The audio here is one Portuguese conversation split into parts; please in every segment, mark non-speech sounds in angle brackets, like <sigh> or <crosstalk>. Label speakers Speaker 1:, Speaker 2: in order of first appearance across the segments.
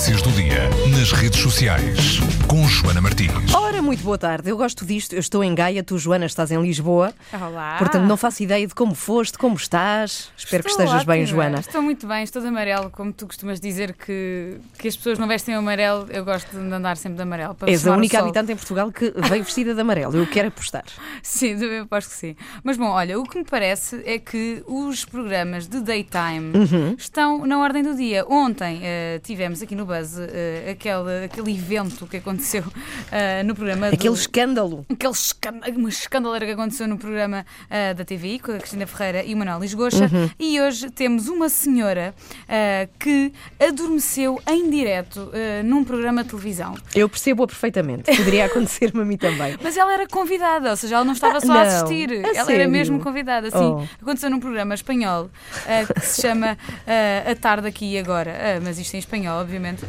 Speaker 1: Notícias do dia nas redes sociais com Joana Martins.
Speaker 2: Ora, muito boa tarde. Eu gosto disto. Eu estou em Gaia, tu, Joana, estás em Lisboa.
Speaker 3: Olá.
Speaker 2: Portanto, não faço ideia de como foste, como estás. Espero que
Speaker 3: Estou
Speaker 2: estejas bem,
Speaker 3: ótima.
Speaker 2: Joana.
Speaker 3: Estou muito bem, estou de amarelo, como tu costumas dizer que, que as pessoas não vestem amarelo, eu gosto de andar sempre de amarelo. Para
Speaker 2: És a única habitante em Portugal que veio vestida de amarelo. Eu quero apostar. <laughs>
Speaker 3: Sim, eu aposto que sim. Mas bom, olha, o que me parece é que os programas de daytime
Speaker 2: Uhum.
Speaker 3: estão na ordem do dia. Ontem eh, tivemos aqui no Buzz eh, aquele, aquele evento que aconteceu eh, no programa do-
Speaker 2: Aquele escândalo.
Speaker 3: aquele escândalo, escandaleira que aconteceu no programa ah, da TVI com a Cristina Ferreira e o Manuel Lisgocha.
Speaker 2: Uhum.
Speaker 3: E hoje temos uma senhora ah, que adormeceu em direto num programa de televisão.
Speaker 2: Eu percebo-a perfeitamente. Poderia <laughs> acontecer-me a mim também.
Speaker 3: Mas ela era convidada, ou seja, ela não estava
Speaker 2: Ah,
Speaker 3: só a
Speaker 2: não.
Speaker 3: assistir,
Speaker 2: A
Speaker 3: ela era
Speaker 2: sério?
Speaker 3: mesmo convidada. Sim,
Speaker 2: Oh.
Speaker 3: aconteceu num programa espanhol que se chama A Tarde Aqui e Agora, mas isto em espanhol, obviamente.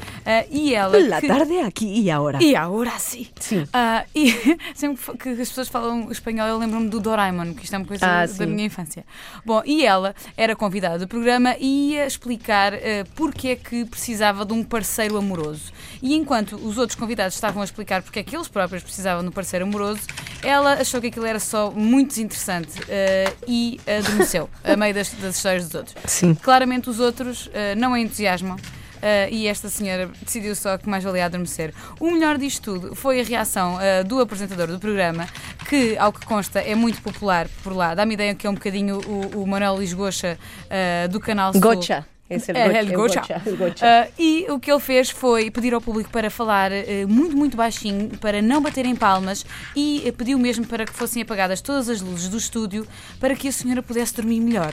Speaker 3: E ela.
Speaker 2: La
Speaker 3: que-
Speaker 2: tarde aqui e agora.
Speaker 3: E agora sim.
Speaker 2: Sim.
Speaker 3: Ah, e <laughs> sempre que as pessoas falam espanhol, eu lembro-me do Doraemon, que isto é uma coisa
Speaker 2: Ah,
Speaker 3: da
Speaker 2: sim.
Speaker 3: minha infância. Bom, e ela era convidada do programa e ia explicar ah, porque é que precisava de um parceiro amoroso. E enquanto os outros convidados estavam a explicar porque é que eles próprios precisavam de um parceiro amoroso, ela achou que aquilo era só muito desinteressante ah, e adormeceu a meio das, das histórias dos outros.
Speaker 2: Sim.
Speaker 3: Claramente os outros ah, não a entusiasmam. Ah, e esta senhora decidiu só que mais valia adormecer. O melhor disto tudo foi a reação ah, do apresentador do programa, que, ao que consta, é muito popular por lá. Dá-me ideia que é um bocadinho o, o Manuel Lisgocha ah, do canal Sul.
Speaker 2: Gocha. Esse
Speaker 3: É,
Speaker 2: Go-
Speaker 3: El <laughs> Gocha. Ah, e o que ele fez foi pedir ao público para falar eh, muito, muito baixinho, para não baterem palmas e eh, pediu mesmo para que fossem apagadas todas as luzes do estúdio para que a senhora pudesse dormir melhor.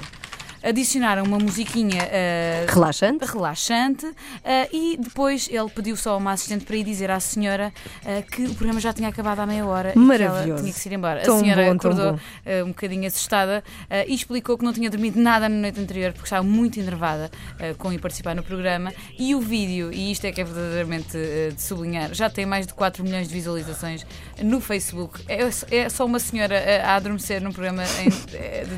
Speaker 3: Adicionaram uma musiquinha ah,
Speaker 2: Relaxante.
Speaker 3: relaxante ah, e depois ele pediu só a uma assistente para ir dizer à senhora ah, que o programa já tinha acabado há meia hora e que ela
Speaker 2: Maravilhoso.
Speaker 3: tinha que se ir embora.
Speaker 2: Tão
Speaker 3: a senhora
Speaker 2: bom,
Speaker 3: acordou um bocadinho assustada e explicou que não tinha dormido nada na noite anterior porque estava muito enervada com ir participar no programa e o vídeo, e isto é que é verdadeiramente de sublinhar, já tem mais de 4 milhões de visualizações no Facebook. É, é só uma senhora a adormecer num programa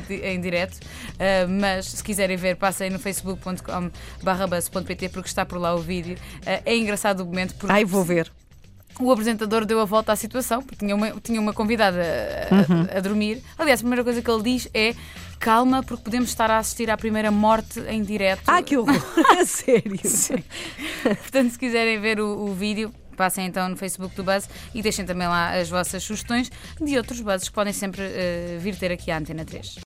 Speaker 3: em, em direto, ah, mas se quiserem ver, passem no facebook.com buzz.pt porque está por lá o vídeo. Ah, é engraçado o momento porque
Speaker 2: Ai, vou ver.
Speaker 3: o apresentador deu a volta à situação, porque tinha uma, tinha uma convidada a, a dormir. Aliás, a primeira coisa que ele diz é calma, porque podemos estar a assistir à primeira morte em direto.
Speaker 2: Ah, que horror. <laughs> A sério.
Speaker 3: Sim. Portanto, se quiserem ver o, o vídeo, passem então no Facebook do Buzz e deixem também lá as vossas sugestões de outros buzzes que podem sempre eh, vir ter aqui à Antena 3.